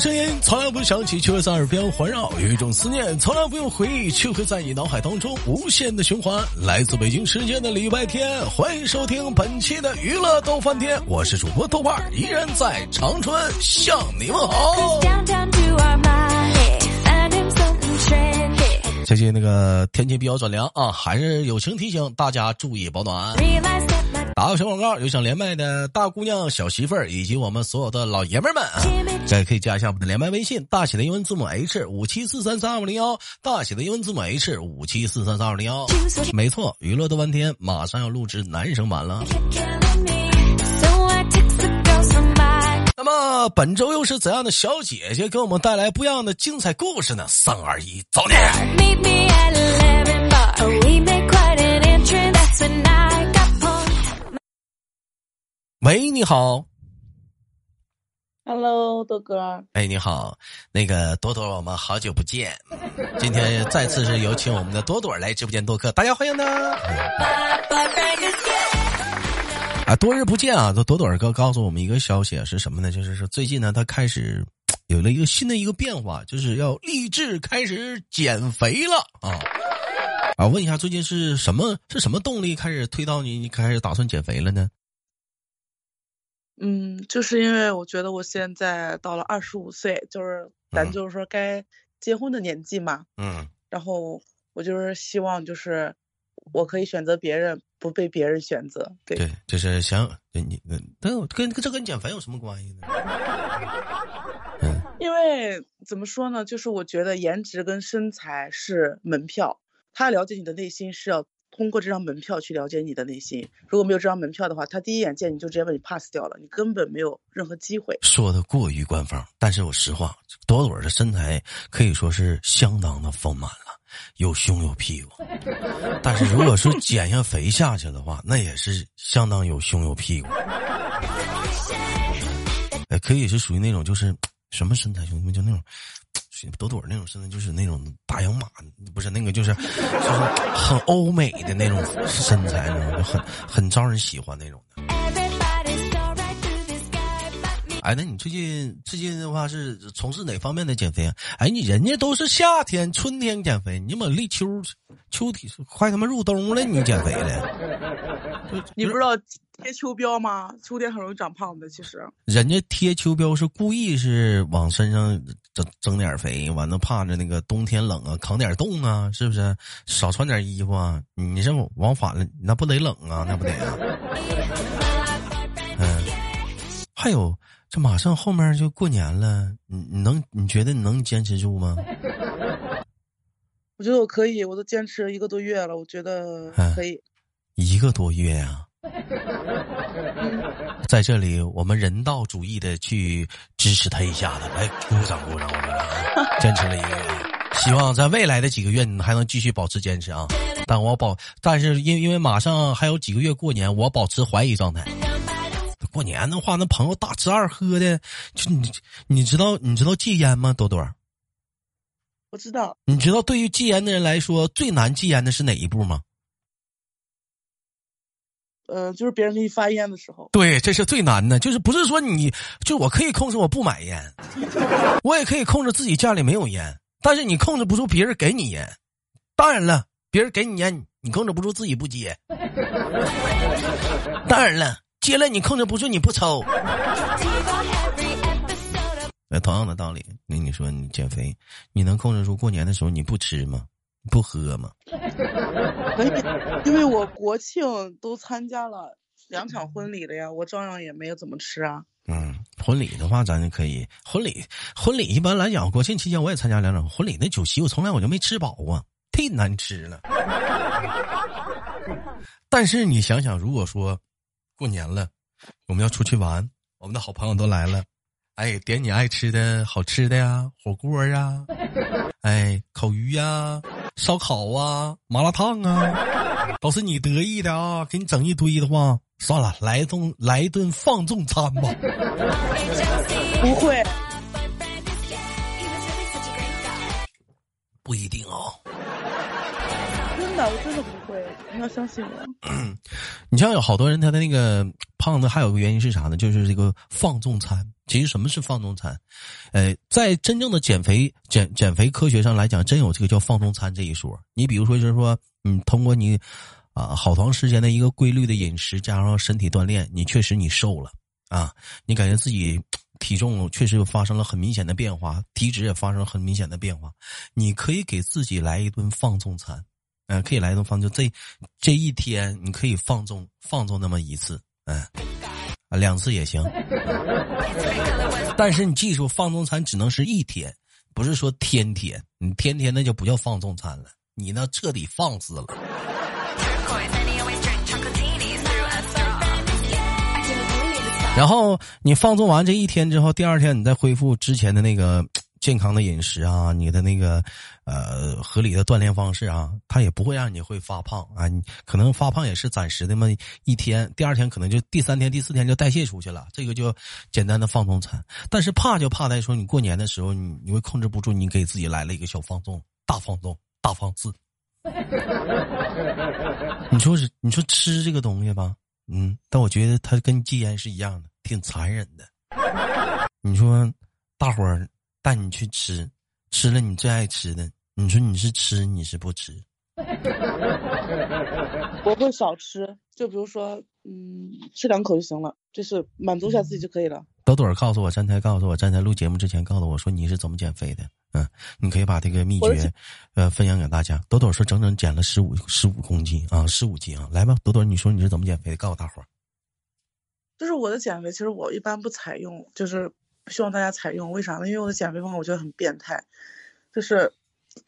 声音从来不响起，却会在耳边环绕；有一种思念从来不用回忆，却会在你脑海当中无限的循环。来自北京时间的礼拜天，欢迎收听本期的娱乐逗翻天，我是主播豆瓣，依然在长春向你们好。最近那个天气比较转凉啊，还是友情提醒大家注意保暖。打个小广告，有想连麦的大姑娘、小媳妇儿以及我们所有的老爷们们，这可以加一下我们的连麦微信，大写的英文字母 H 五七四三三二五零幺，大写的英文字母 H 五七四三三二五零幺。没错，娱乐的半天马上要录制男生版了。那么本周又是怎样的小姐姐给我们带来不一样的精彩故事呢？三二一，走你！喂，你好。Hello，豆哥。哎，你好，那个朵朵，我们好久不见，今天再次是有请我们的朵朵来直播间做客，大家欢迎呢。啊，多日不见啊！朵朵哥告诉我们一个消息是什么呢？就是说最近呢，他开始有了一个新的一个变化，就是要立志开始减肥了啊！啊，问一下，最近是什么是什么动力开始推到你，你开始打算减肥了呢？嗯，就是因为我觉得我现在到了二十五岁，就是咱就是说该结婚的年纪嘛。嗯。然后我就是希望就是我可以选择别人，不被别人选择。对。对，就是想你，但跟这跟减肥有什么关系呢？嗯。因为怎么说呢？就是我觉得颜值跟身材是门票，他了解你的内心是要。通过这张门票去了解你的内心，如果没有这张门票的话，他第一眼见你就直接把你 pass 掉了，你根本没有任何机会。说的过于官方，但是我实话，朵朵的身材可以说是相当的丰满了，有胸有屁股。但是如果说减下肥下去的话，那也是相当有胸有屁股。哎，可以是属于那种就是什么身材，兄弟们就那种。朵朵那种身材就是那种大洋马，不是那个就是就是很欧美的那种身材，那种就很很招人喜欢那种的。哎，那你最近最近的话是从事哪方面的减肥啊？哎，你人家都是夏天、春天减肥，你怎么立秋秋天快他妈入冬了，你减肥了？你不知道贴秋膘吗？秋天很容易长胖的，其实。人家贴秋膘是故意是往身上整整点肥，完了怕着那个冬天冷啊，扛点冻啊，是不是？少穿点衣服啊？你这往反了，那不得冷啊？那不得啊？嗯，还有。这马上后面就过年了，你你能你觉得你能坚持住吗？我觉得我可以，我都坚持一个多月了，我觉得可以。一个多月呀，在这里我们人道主义的去支持他一下子，来鼓掌鼓掌鼓掌！坚持了一个月，希望在未来的几个月你还能继续保持坚持啊！但我保，但是因因为马上还有几个月过年，我保持怀疑状态。过年的话，那朋友大吃二喝的，就你你知道你知道戒烟吗？朵朵，我知道。你知道对于戒烟的人来说，最难戒烟的是哪一步吗？呃，就是别人给你发烟的时候。对，这是最难的，就是不是说你就我可以控制我不买烟，我也可以控制自己家里没有烟，但是你控制不住别人给你烟。当然了，别人给你烟，你控制不住自己不接。当然了。接了你控制不住，你不抽。那同样的道理，那你说你减肥，你能控制住过年的时候你不吃吗？不喝吗？因为我国庆都参加了两场婚礼了呀，我照样也没有怎么吃啊。嗯，婚礼的话咱就可以，婚礼婚礼一般来讲，国庆期间我也参加两场婚礼，那酒席我从来我就没吃饱啊，太难吃了。但是你想想，如果说。过年了，我们要出去玩，我们的好朋友都来了，哎，点你爱吃的好吃的呀，火锅呀，哎，烤鱼呀，烧烤啊，麻辣烫啊，都是你得意的啊，给你整一堆的话，算了，来顿来一顿放纵餐吧。不会，不一定啊。真我真的不会，你要相信我。你像有好多人，他的那个胖子，还有个原因是啥呢？就是这个放纵餐。其实什么是放纵餐？呃，在真正的减肥减减肥科学上来讲，真有这个叫放纵餐这一说。你比如说，就是说，嗯，通过你啊好长时间的一个规律的饮食，加上身体锻炼，你确实你瘦了啊，你感觉自己体重确实发生了很明显的变化，体脂也发生了很明显的变化。你可以给自己来一顿放纵餐，嗯，可以来一顿放纵。这这一天你可以放纵放纵那么一次，嗯。啊，两次也行，但是你记住，放纵餐只能是一天，不是说天天。你天天那就不叫放纵餐了，你那彻底放肆了。然后你放纵完这一天之后，第二天你再恢复之前的那个。健康的饮食啊，你的那个呃合理的锻炼方式啊，它也不会让你会发胖啊。你可能发胖也是暂时的嘛，一天，第二天可能就第三天、第四天就代谢出去了。这个就简单的放纵餐。但是怕就怕在说你过年的时候，你你会控制不住，你给自己来了一个小放纵，大放纵，大放肆。你说是你说吃这个东西吧，嗯，但我觉得它跟戒烟是一样的，挺残忍的。你说大伙儿。带你去吃，吃了你最爱吃的，你说你是吃你是不吃？我会少吃，就比如说，嗯，吃两口就行了，就是满足一下自己就可以了。朵朵告诉我，站台告诉我，站台录节目之前告诉我说你是怎么减肥的？嗯，你可以把这个秘诀，呃，分享给大家。朵朵说整整减了十五十五公斤啊，十五斤啊，来吧，朵朵，你说你是怎么减肥的？告诉大伙儿。就是我的减肥，其实我一般不采用，就是。希望大家采用，为啥呢？因为我的减肥方法我觉得很变态，就是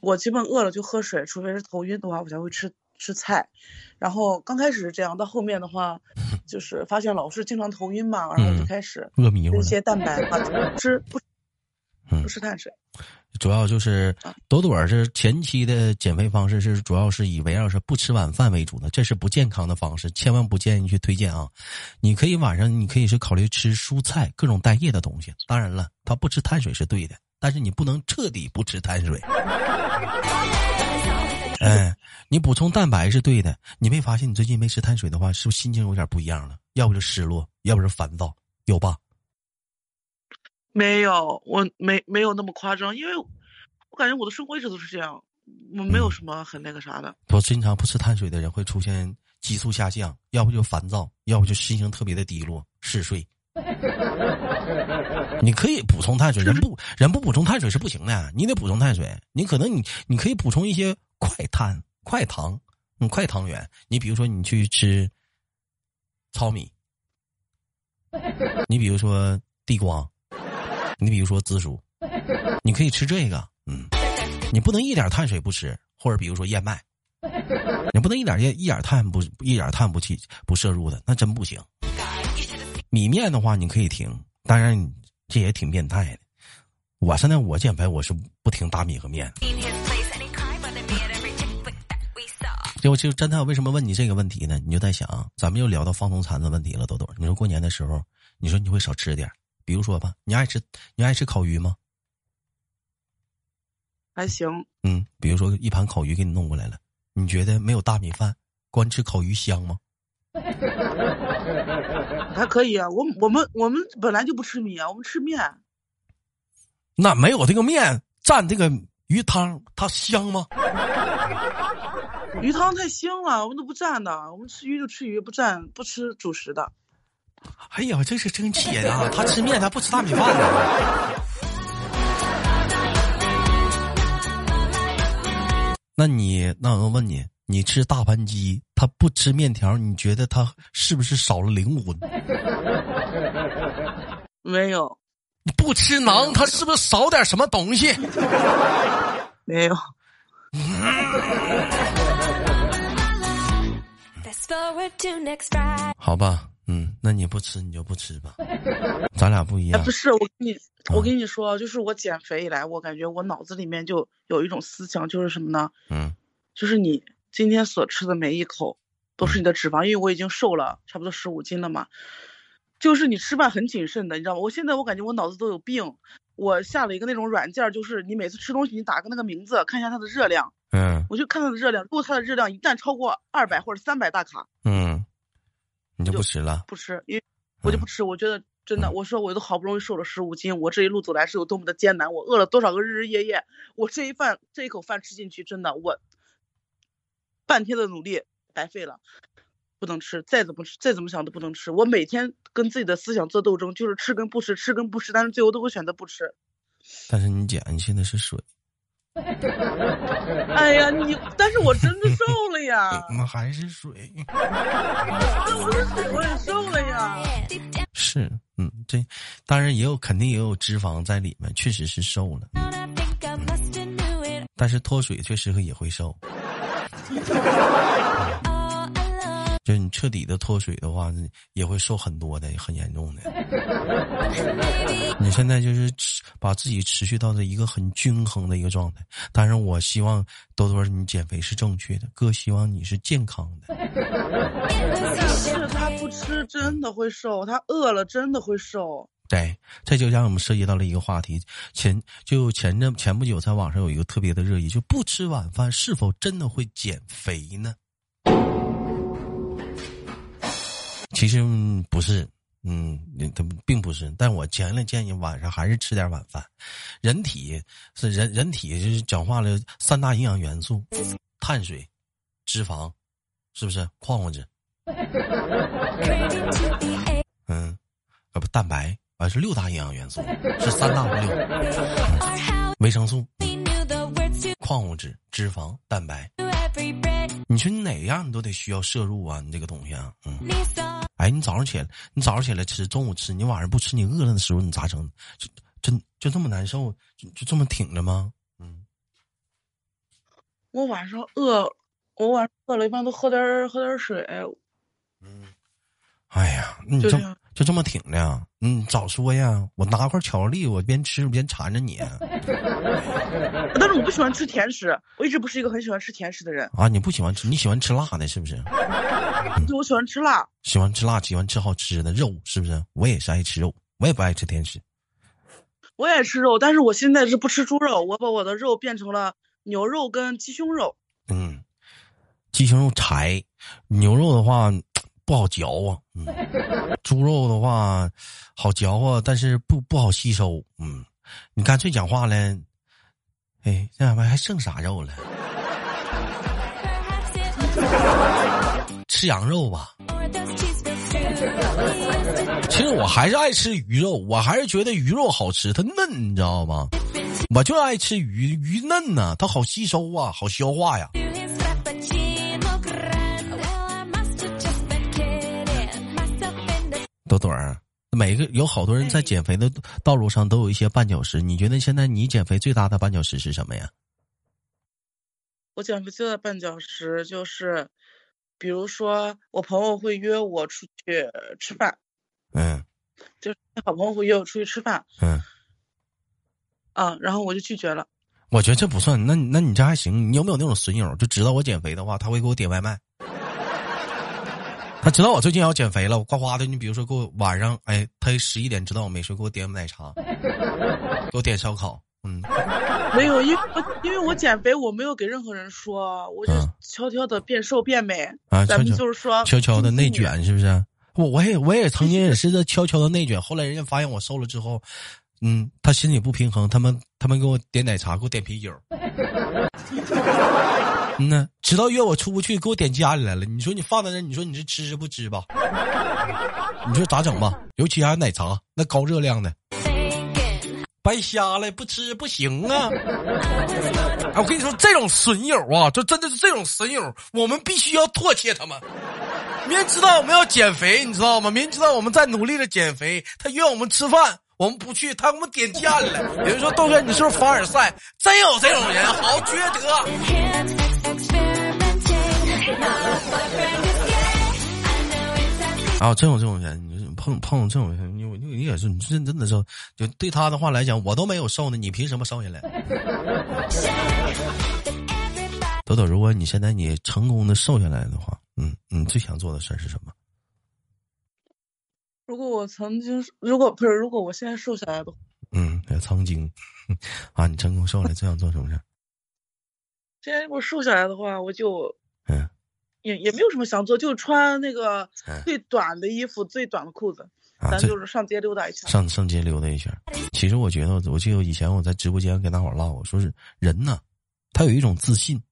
我基本饿了就喝水，除非是头晕的话，我才会吃吃菜。然后刚开始是这样，到后面的话，就是发现老是经常头晕嘛，然后就开始饿迷糊。一些蛋白啊，吃不不吃碳水。主要就是朵朵是前期的减肥方式是主要是以围绕是不吃晚饭为主的，这是不健康的方式，千万不建议去推荐啊！你可以晚上你可以是考虑吃蔬菜，各种带叶的东西。当然了，他不吃碳水是对的，但是你不能彻底不吃碳水。哎，你补充蛋白是对的。你没发现你最近没吃碳水的话，是不是心情有点不一样了？要不就失落，要不就烦躁，有吧？没有，我没没有那么夸张，因为我感觉我的生活一直都是这样，我没有什么很那个啥的。不，经常不吃碳水的人会出现激素下降，要不就烦躁，要不就心情特别的低落、嗜睡。你可以补充碳水，人不 人不补充碳水是不行的，你得补充碳水。你可能你你可以补充一些快碳、快糖、嗯快糖原。你比如说你去吃糙米，你比如说地瓜。你比如说紫薯，你可以吃这个，嗯，你不能一点碳水不吃，或者比如说燕麦，你不能一点一一点碳不一点碳不去不摄入的，那真不行。米面的话你可以停，当然这也挺变态的。我现在我减肥我是不停大米和面。就就侦探为什么问你这个问题呢？你就在想，咱们又聊到放纵餐的问题了，豆豆。你说过年的时候，你说你会少吃点。比如说吧，你爱吃你爱吃烤鱼吗？还行。嗯，比如说一盘烤鱼给你弄过来了，你觉得没有大米饭，光吃烤鱼香吗？还可以啊，我我们我们本来就不吃米啊，我们吃面。那没有这个面蘸这个鱼汤，它香吗？鱼汤太腥了，我们都不蘸的，我们吃鱼就吃鱼，不蘸不吃主食的。哎呀，这是真气人啊！他吃面，他不吃大米饭呢。那你，那我问你，你吃大盘鸡，他不吃面条，你觉得他是不是少了灵魂？没有。不吃馕，他是不是少点什么东西？没有。好吧。嗯，那你不吃你就不吃吧，咱俩不一样。不是我跟你，我跟你说，就是我减肥以来，我感觉我脑子里面就有一种思想，就是什么呢？嗯，就是你今天所吃的每一口都是你的脂肪，因为我已经瘦了差不多十五斤了嘛。就是你吃饭很谨慎的，你知道吗？我现在我感觉我脑子都有病。我下了一个那种软件，就是你每次吃东西，你打个那个名字，看一下它的热量。嗯。我就看它的热量，如果它的热量一旦超过二百或者三百大卡，嗯，你就不吃了。不吃，因为我就不吃。我觉得真的，我说我都好不容易瘦了十五斤，我这一路走来是有多么的艰难，我饿了多少个日日夜夜，我这一饭这一口饭吃进去，真的我半天的努力白费了。不能吃，再怎么吃，再怎么想都不能吃。我每天跟自己的思想做斗争，就是吃跟不吃，吃跟不吃，但是最后都会选择不吃。但是你姐，你现在是水。哎呀，你，但是我真的瘦了呀。那还是水。那我是水，我也瘦了呀。是，嗯，这当然也有，肯定也有脂肪在里面，确实是瘦了。但是脱水确实也会瘦。就你彻底的脱水的话，也会瘦很多的，很严重的。你现在就是把自己持续到了一个很均衡的一个状态。当然，我希望多多你减肥是正确的，哥希望你是健康的。是他不吃真的会瘦，他饿了真的会瘦。对，这就让我们涉及到了一个话题。前就前阵前不久，在网上有一个特别的热议，就不吃晚饭是否真的会减肥呢？其实不是，嗯，他并不是。但我强烈建议晚上还是吃点晚饭。人体是人，人体就是讲话了三大营养元素：碳水、脂肪，是不是？矿物质，嗯，啊不，蛋白啊是六大营养元素，是三大六，维生素、矿物质、脂肪、蛋白。你说你哪样你都得需要摄入啊，你这个东西啊，嗯。哎，你早上起来，你早上起来吃，中午吃，你晚上不吃，你饿了的时候你咋整？就就就这么难受，就就这么挺着吗？嗯。我晚上饿，我晚上饿了，一般都喝点喝点水。嗯。哎呀，你这就这么挺着？嗯，早说呀！我拿块巧克力，我边吃边缠着你。但是我不喜欢吃甜食，我一直不是一个很喜欢吃甜食的人。啊，你不喜欢吃？你喜欢吃辣的，是不是？对，我喜欢吃辣，喜欢吃辣，喜欢吃好吃的肉，是不是？我也是爱吃肉，我也不爱吃甜食。我也吃肉，但是我现在是不吃猪肉，我把我的肉变成了牛肉跟鸡胸肉。嗯，鸡胸肉柴，牛肉的话不好嚼啊。嗯，猪肉的话好嚼啊，但是不不好吸收。嗯，你干脆讲话了，哎，这两边还剩啥肉了？吃羊肉吧，其实我还是爱吃鱼肉，我还是觉得鱼肉好吃，它嫩，你知道吗？我就爱吃鱼，鱼嫩呐，它好吸收啊，好消化呀。朵朵儿，每个有好多人在减肥的道路上都有一些绊脚石，你觉得现在你减肥最大的绊脚石是什么呀？我减肥最大的绊脚石就是。比如说，我朋友会约我出去吃饭，嗯，就是好朋友会约我出去吃饭，嗯，啊，然后我就拒绝了。我觉得这不算，那那你这还行。你有没有那种损友，就知道我减肥的话，他会给我点外卖？他知道我最近要减肥了，我呱呱的。你比如说，给我晚上，哎，他十一点知道我没睡，给我点奶茶，给我点烧烤。嗯，没有，因为因为我减肥，我没有给任何人说，我就悄悄的变瘦变美啊。咱们就是说，悄悄的内卷是不是？我我也我也曾经也是在悄悄的内卷，后来人家发现我瘦了之后，嗯，他心里不平衡，他们他们给我点奶茶，给我点啤酒。嗯呢，知道约我出不去，给我点家里来了。你说你放在那，你说你是吃不吃吧？你说咋整吧？尤其还有奶茶，那高热量的。白瞎了，不吃不行啊！我跟你说，这种损友啊，就真的是这种损友，我们必须要唾弃他们。明知道我们要减肥，你知道吗？明知道我们在努力的减肥，他约我们吃饭，我们不去，他给我们点家里来。有人说豆哥，你是不是凡尔赛？真有这种人，好缺德！啊，真有这种人。你碰碰这种人，你你你也是，你真真的是，就对他的话来讲，我都没有瘦呢，你凭什么瘦下来？豆豆，如果你现在你成功的瘦下来的话，嗯，你最想做的事儿是什么？如果我曾经，如果不是，如果我现在瘦下来的，嗯，曾经 啊，你成功瘦下来，最想做什么事？现在如果瘦下来的话，我就嗯，也也没有什么想做，就穿那个最短的衣服，最短的裤子，咱就是上街溜达一圈。上上街溜达一圈。其实我觉得，我记得以前我在直播间跟大伙唠，我说是人呢，他有一种自信，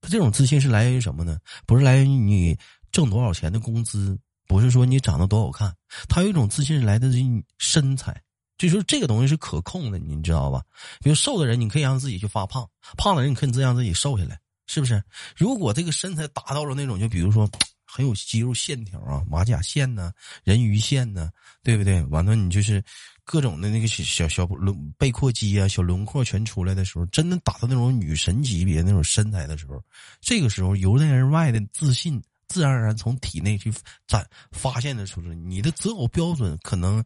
他这种自信是来源于什么呢？不是来源于你挣多少钱的工资。不是说你长得多好看，他有一种自信是来自于身材，就说这个东西是可控的，你知道吧？比如瘦的人，你可以让自己去发胖；胖的人，你可以让自己瘦下来，是不是？如果这个身材达到了那种，就比如说很有肌肉线条啊、马甲线呢、人鱼线呢，对不对？完了，你就是各种的那个小小轮背阔肌啊、小轮廓全出来的时候，真的达到那种女神级别那种身材的时候，这个时候由内而外的自信。自然而然从体内去展发现的时候，你的择偶标准可能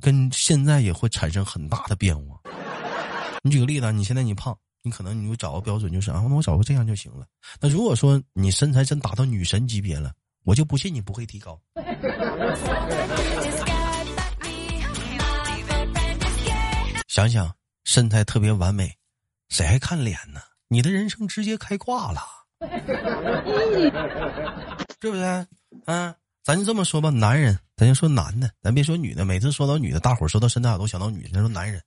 跟现在也会产生很大的变化。你举个例子，你现在你胖，你可能你就找个标准就是啊，那我找个这样就行了。那如果说你身材真达到女神级别了，我就不信你不会提高。想想身材特别完美，谁还看脸呢？你的人生直接开挂了。对不对？啊，咱就这么说吧，男人，咱就说男的，咱别说女的。每次说到女的，大伙儿说到身材都想到女的。说男人，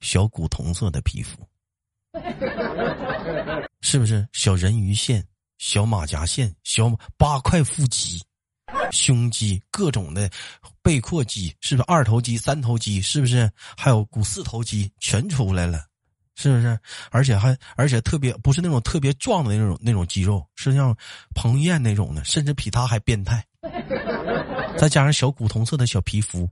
小古铜色的皮肤，是不是？小人鱼线，小马甲线，小八块腹肌，胸肌，各种的背阔肌，是不是？二头肌、三头肌，是不是？还有股四头肌，全出来了。是不是？而且还而且特别不是那种特别壮的那种那种肌肉，是像彭于晏那种的，甚至比他还变态。再加上小古铜色的小皮肤，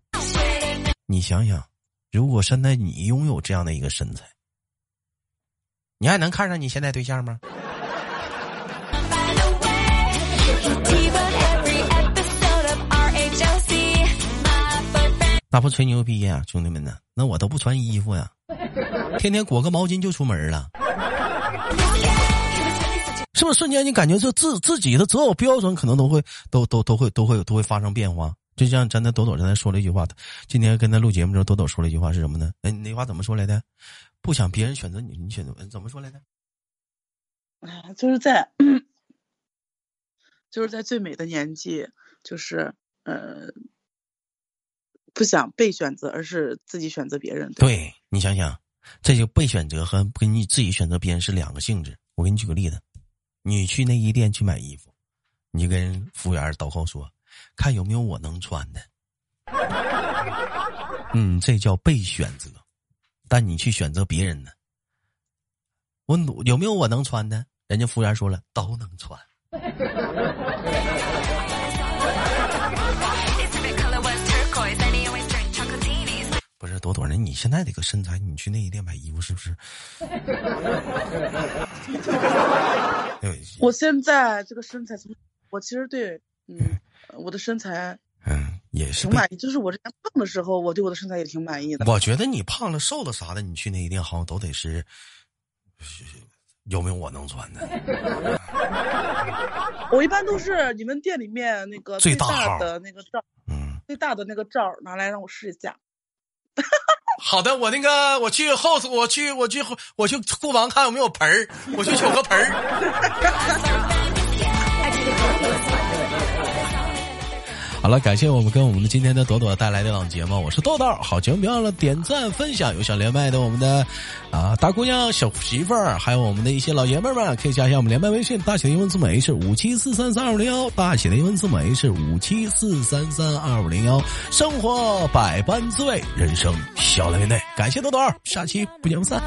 你想想，如果现在你拥有这样的一个身材，你还能看上你现在对象吗？那不吹牛逼呀，兄弟们呢？那我都不穿衣服呀。天天裹个毛巾就出门了，是不是瞬间你感觉这自自己的择偶标准可能都会都都都会都会都会发生变化？就像咱的朵朵刚才说了一句话，今天跟他录节目的时候，朵朵说了一句话是什么呢？哎，那话怎么说来的？不想别人选择你，你选择怎么说来着？哎，就是在就是在最美的年纪，就是呃，不想被选择，而是自己选择别人。对你想想。这就被选择和跟你自己选择别人是两个性质。我给你举个例子，你去内衣店去买衣服，你跟服务员导购说，看有没有我能穿的。嗯，这叫被选择。但你去选择别人呢？我有没有我能穿的？人家服务员说了，都能穿。不是朵朵，那你现在这个身材，你去内衣店买衣服是不是？我现在这个身材，我其实对，嗯，我的身材，嗯，也是挺满意。就是我之前胖的时候，我对我的身材也挺满意的。我觉得你胖了、瘦了啥的，你去那一店好像都得是，有没有我能穿的？我一般都是你们店里面那个最大的那个罩，嗯，最大的那个罩拿来让我试一下。好的，我那个我去后，我去我去我去库房看有没有盆儿，我去取个盆儿。好了，感谢我们跟我们的今天的朵朵带来的档节目，我是豆豆。好节目别忘了点赞分享，有想连麦的我们的啊大姑娘、小媳妇儿，还有我们的一些老爷们儿们，可以加一下我们连麦微信，大写的英文字母 H 五七四三三二五零幺，大写的英文字母 H 五七四三三二五零幺。生活百般滋味，人生笑来面对。感谢豆豆，下期不见不散。